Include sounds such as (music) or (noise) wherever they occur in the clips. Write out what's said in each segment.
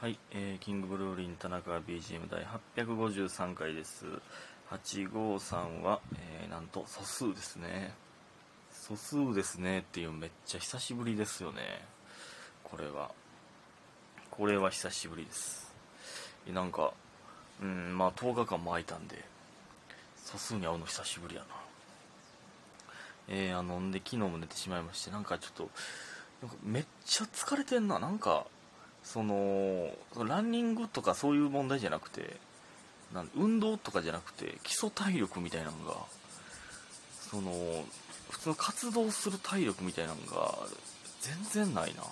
はい、えーキングブルーリン田中 BGM 第853回です。853は、えーなんと素数ですね。素数ですねっていうめっちゃ久しぶりですよね。これは。これは久しぶりです。なんか、うん、まあ10日間も空いたんで、素数に会うの久しぶりやな。えー、あの、んで昨日も寝てしまいまして、なんかちょっと、なんかめっちゃ疲れてんな。なんか、そのランニングとかそういう問題じゃなくてなん運動とかじゃなくて基礎体力みたいなのがその普通の活動する体力みたいなのが全然ないな。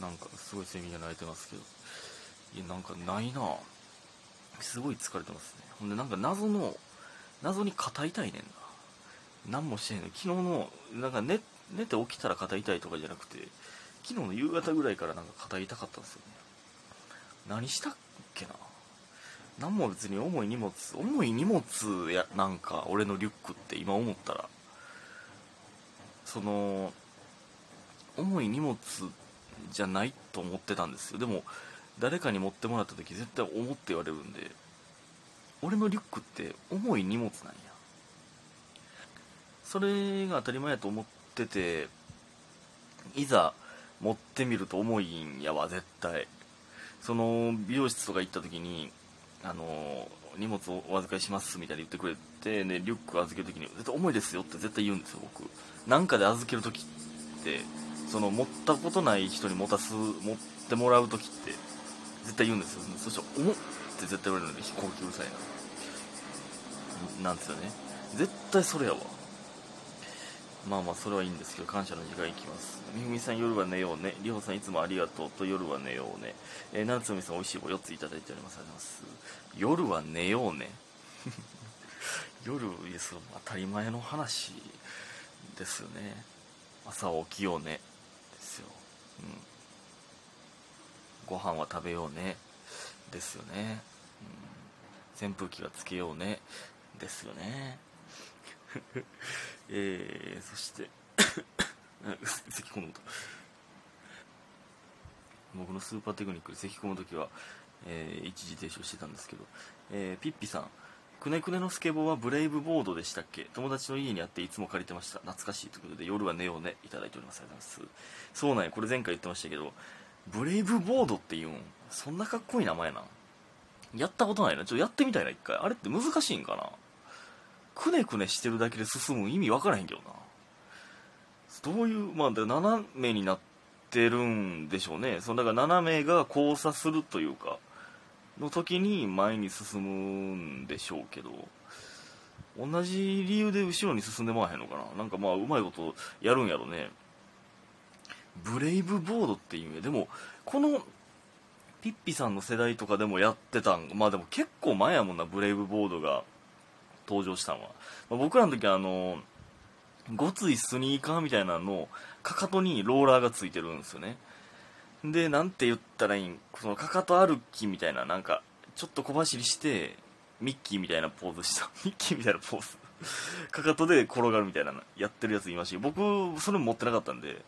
なんかすごいセミが鳴いてますけど。いやなんかないな。すごい疲れてますね。ほんでなんか謎の謎に肩痛いねんな。何もしてへんの。昨日のなんか寝寝て起きたら肩痛いとかじゃなくて昨日の夕方ぐらいからなんか肩痛かったんですよね。何したっけな。何も別に重い荷物重い荷物やなんか俺のリュックって今思ったら。その重い荷物じゃないと思ってたんですよ。でも誰かに持ってもらった時絶対重って言われるんで。俺のリュックって重い荷物なんや。それが当たり前やと思ってていざ持ってみると重いんやわ絶対。その美容室とか行った時にあの荷物をお預かりしますみたいに言ってくれて、ね、リュック預ける時に絶対重いですよって絶対言うんですよ僕。なんかで預ける時ってその持ったことない人に持たす持ってもらう時って絶対言うんですよ。そしたら重っって絶対言われるので飛行機うるさいな。なんですよね。絶対それやわ。まあまあそれはいいんですけど感謝の時間いきます。みふみさん夜は寝ようね。りほさんいつもありがとうと夜は寝ようね。えー、なつみさんおいしい棒4ついただいております。あります夜は寝ようね。(laughs) 夜いやそれも当たり前の話ですよね。朝起きようね。ですよ。うん。ご飯は食べようね。ですよね、うん、扇風機はつけようね。ですよね。(laughs) えー、そして (laughs) 咳込むと僕のスーパーテクニックで咳込む時は、えー一時停止をしてたんですけど、えーピッピさん。くねくねのスケボーはブレイブボードでしたっけ？友達の家にあっていつも借りてました。懐かしいということで夜は寝ようね。いただいております。ありがとうございます。そうなんや。これ前回言ってましたけどブレイブボードっていうんそんなかっこいい名前なん？やったことないな。ちょっとやってみたいな一回。あれって難しいんかな？くねくねしてるだけで進む意味分からへんけどな。どういうまあ斜めになってるんでしょうね。そのだから斜めが交差するというかの時に前に進むんでしょうけど同じ理由で後ろに進んでまわへんのかな。なんかまあうまいことやるんやろね。ブレイブボードっていうんやでもこのピッピさんの世代とかでもやってたんまあでも結構前やもんなブレイブボードが。登場したんは、まあ僕らの時はあのごついスニーカーみたいなのかかとにローラーがついてるんですよね。でなんて言ったらいいんそのかかと歩きみたいななんかちょっと小走りしてミッキーみたいなポーズした。(laughs) ミッキーみたいなポーズ。かかとで転がるみたいなやってるやついました。僕それ持ってなかったんで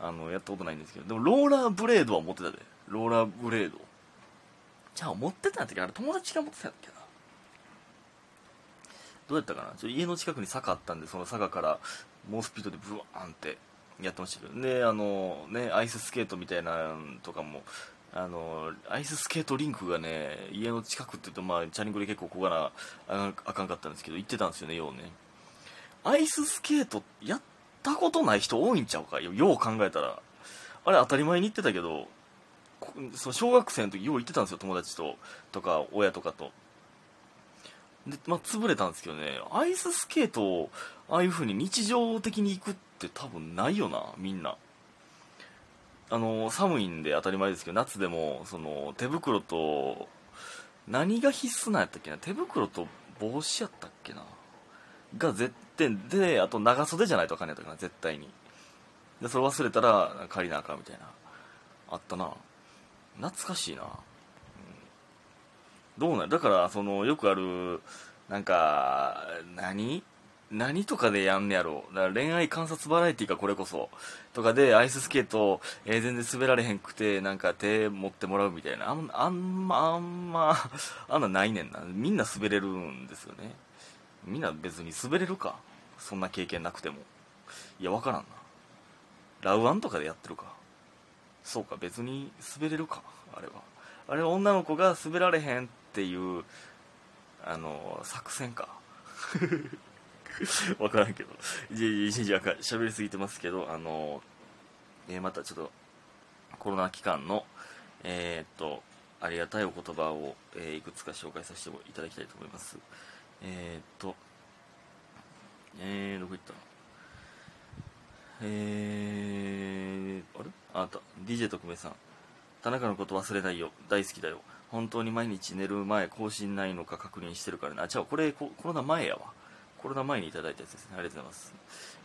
あのやったことないんですけど。でもローラーブレードは持ってたで。ローラーブレード。じゃあ持ってたんだっけ？あれ友達が持ってたんだっけな？どうやったかな？ちょ家の近くに坂あったんでその坂から猛スピードでブワーンってやってましたけど。であのねアイススケートみたいなのとかもあのアイススケートリンクがね家の近くって言うとまあチャリンコで結構こがなあかんかったんですけど行ってたんですよねようね。アイススケートやったことない人多いんちゃうか？よう考えたら。あれ当たり前に行ってたけどその小学生の時よう行ってたんですよ友達ととか親とかと。でまあ潰れたんですけどねアイススケートをああいう風に日常的に行くって多分ないよなみんな。あの寒いんで当たり前ですけど夏でもその手袋と何が必須なんやったっけな手袋と帽子やったっけなが絶対であと長袖じゃないとあかんやったかな絶対に。でそれ忘れたら借りなあかんみたいなあったな。懐かしいな、どうなん？だからそのよくあるなんか何？何とかでやんねやろ。だから恋愛観察バラエティかこれこそ。とかでアイススケート、えー全然滑られへんくてなんか手持ってもらうみたいな。あんあんまあんまあんなないねんな。みんな滑れるんですよね。みんな別に滑れるか？そんな経験なくても。いやわからんな。ラウアンとかでやってるか？そうか別に滑れるかあれは。あれは女の子が滑られへんっていうあの作戦か。(laughs) わからんけど。じじじゃか喋りすぎてますけどあの、えーまたちょっとコロナ期間のえーっとありがたいお言葉を、えーいくつか紹介させていただきたいと思います。えーっとえー、どこ行ったえー、あれ？あなた。DJ 特命さん田中のこと忘れないよ。大好きだよ。本当に毎日寝る前更新ないのか確認してるからね。あ違う。これココロナ前やわ。コロナ前にいただいたやつですね。ありがとうございます、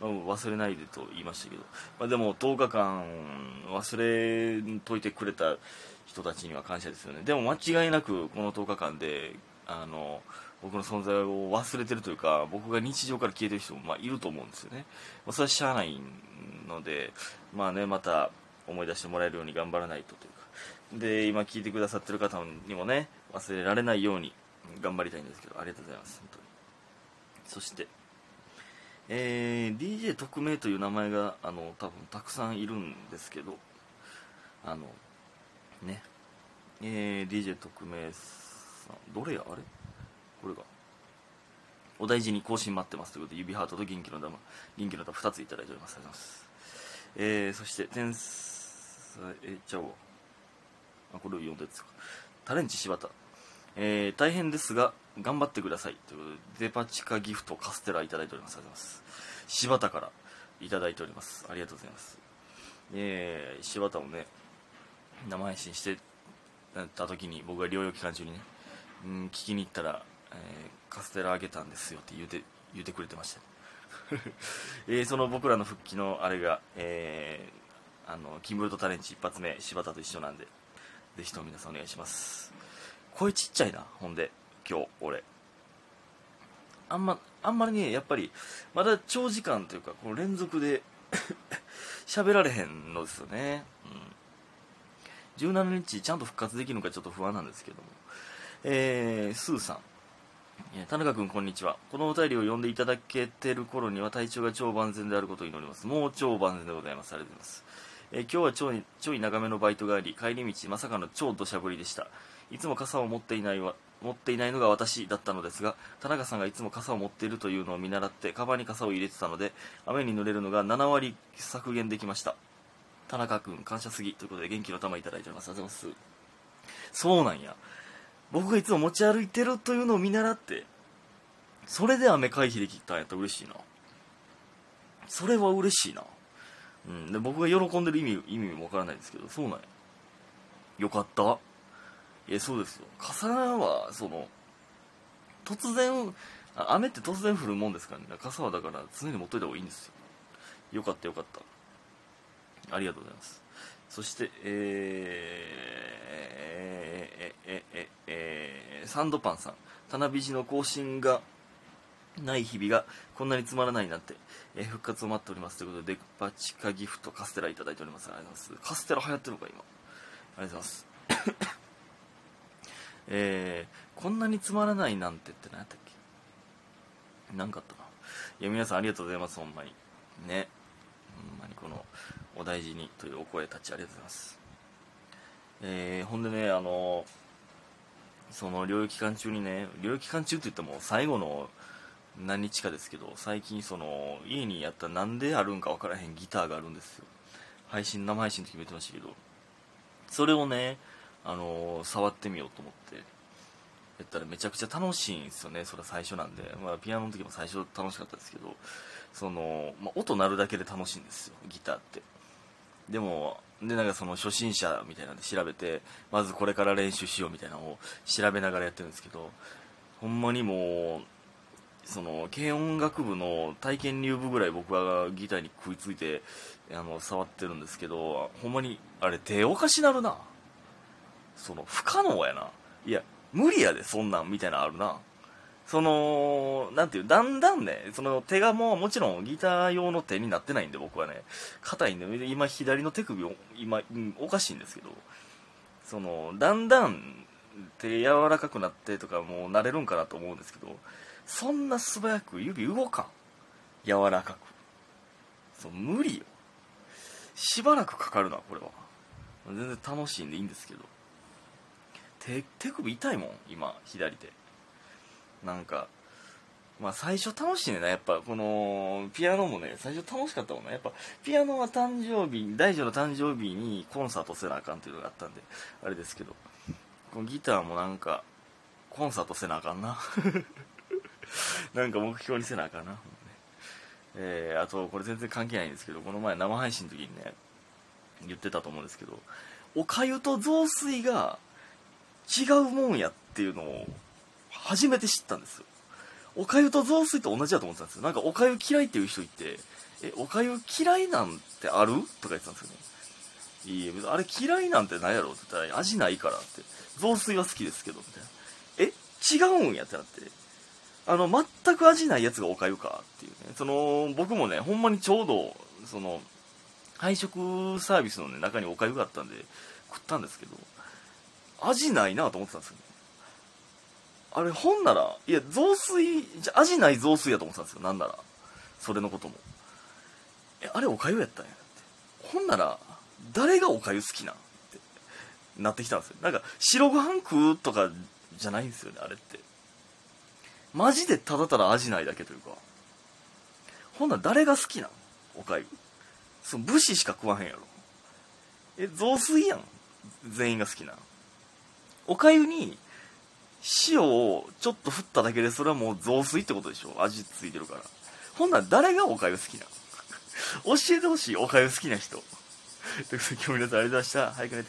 まあ忘れないでと言いましたけど、まあ、でも10日間忘れといてくれた人たちには感謝ですよね。でも間違いなくこの10日間であの僕の存在を忘れてるというか僕が日常から消えてる人もまあいると思うんですよね、まあ、それはしゃあないのでまあねまた思い出してもらえるように頑張らないとというで今聞いてくださってる方にもね忘れられないように頑張りたいんですけどありがとうございます本当に。そしてえー DJ 特命という名前があの多分たくさんいるんですけどあのねえー DJ 特命さんどれやあれ？これが。お大事に更新待ってますということで指ハートと元気の玉元気の玉2ついただいております。ありがとうございます。えー、そして天才えちゃおあこれを読んだやつか。タレンチ柴田。えー大変ですが頑張ってください。ということでデパ地下ギフトカステラいただいております。ありがとうございます柴田からいただいております。ありがとうございます。えー、柴田もね生配信してた時に僕が療養期間中にね、うん、聞きに行ったら、えーカステラあげたんですよ。って言うて言うてくれてました、(laughs) えーその僕らの復帰のあれが、えーあのキンブルトタレンチ一発目柴田と一緒なんで。ぜひとも皆さんお願いします。声ちっちゃいなほんで今日俺。あんまあんまりねやっぱりまだ長時間というかこの連続で (laughs) 喋られへんのですよね、うん、17日ちゃんと復活できるのかちょっと不安なんですけども。えー、スーさん。田中君こんにちは。このお便りを読んでいただけてる頃には体調が超万全であることを祈ります。もう超万全でございます。ありがとうございます、えー今日は超ちょい長めのバイトがあり帰り道まさかの超土砂降りでした。いつも傘を持っていないわ持っていないのが私だったのですが田中さんがいつも傘を持っているというのを見習ってカバンに傘を入れてたので雨に濡れるのが7割削減できました。田中君感謝すぎということで元気の玉いただいておりますありがとうございます。そうなんや。僕がいつも持ち歩いてるというのを見習ってそれで雨回避できたんやったら嬉しいな。それは嬉しいな。うん。で僕が喜んでる意味意味もわからないですけどそうなんや。よかった。いやそうですよ。傘はその突然雨って突然降るもんですからね。傘はだから常に持っといた方がいいんですよ。よかったよかった。ありがとうございます。そしてえー、えーえーえーえーサンドパンさん棚ビジの更新がない日々がこんなにつまらないなんて、えー復活を待っておりますということでデパ地下ギフトカステラいただいております。ありがとうございますカステラ流行ってるのか今。ありがとうございます。(coughs) えー、こんなにつまらないなんてって何やったっけ？なんかあったな。いや皆さんありがとうございます。ほんまに。ね。ほんまにこのお大事にというお声たちありがとうございます。えー、ほんでねあのその療養期間中にね療養期間中って言っても最後の何日かですけど最近その家にやったなんであるんか分からへんギターがあるんですよ。配信生配信の時も言ってましたけど。それをねあの触ってみようと思って。やったらめちゃくちゃ楽しいんですよね。それは最初なんで、まあ、ピアノの時も最初楽しかったですけど。その、まあ、音鳴るだけで楽しいんですよ。ギターって。でもでなんかその初心者みたいなんで調べてまずこれから練習しようみたいなのを調べながらやってるんですけどほんまにもうその軽音楽部の体験入部ぐらい僕はギターに食いついてあの触ってるんですけどほんまにあれ手おかしなるな。その不可能やな。いや無理やでそんなんみたいなあるな。その、なんていう、だんだんね、その手がもうもちろんギター用の手になってないんで僕はね、硬いんで、今左の手首、今、うん、おかしいんですけど、その、だんだん手柔らかくなってとかもう慣れるんかなと思うんですけど、そんな素早く指動かん。柔らかく。そう、無理よ。しばらくかかるな、これは。全然楽しいんでいいんですけど。手、手首痛いもん、今、左手。なんか、まあ最初楽しいねな、やっぱこの、ピアノもね、最初楽しかったもんね。やっぱ、ピアノは誕生日、大女の誕生日にコンサートせなあかんっていうのがあったんで、あれですけど、このギターもなんか、コンサートせなあかんな。なんか目標にせなあかんな。えー、あと、これ全然関係ないんですけど、この前生配信の時にね、言ってたと思うんですけど、おかゆと雑炊が違うもんやっていうのを初めて知ったんですよ。おかゆと雑炊と同じだと思ってたんですよ。なんかおかゆ嫌いっていう人いて、え、おかゆ嫌いなんてある？とか言ってたんですよね。いいえ、あれ嫌いなんて何やろって言ったら、味ないからって。雑炊は好きですけど、みたいな。え違うんやってなって。あの、全く味ないやつがおかゆかっていうね。その、僕もね、ほんまにちょうど、その、配食サービスの、ね、中におかゆがあったんで、食ったんですけど、味ないなと思ってたんですよね。あれ、ほんなら、いや、雑炊、じゃ味ない雑炊やと思ってたんですよ、なんなら。それのことも。え、あれおかゆやったんやって。ほんなら、誰がおかゆ好きなってなってきたんですよ。なんか、白ご飯食うとかじゃないんですよね、あれって。マジでただただ味ないだけというか。ほんなら誰が好きなん？おかゆ。その武士しか食わへんやろ。え、雑炊やん。全員が好きな。おかゆに、塩をちょっと振っただけでそれはもう雑炊ってことでしょ？味ついてるから。ほんなら誰がおかゆ好きな (laughs) 教えてほしい、おかゆ好きな人。(laughs) ということで今日皆さんありがとうございました。早く寝てください。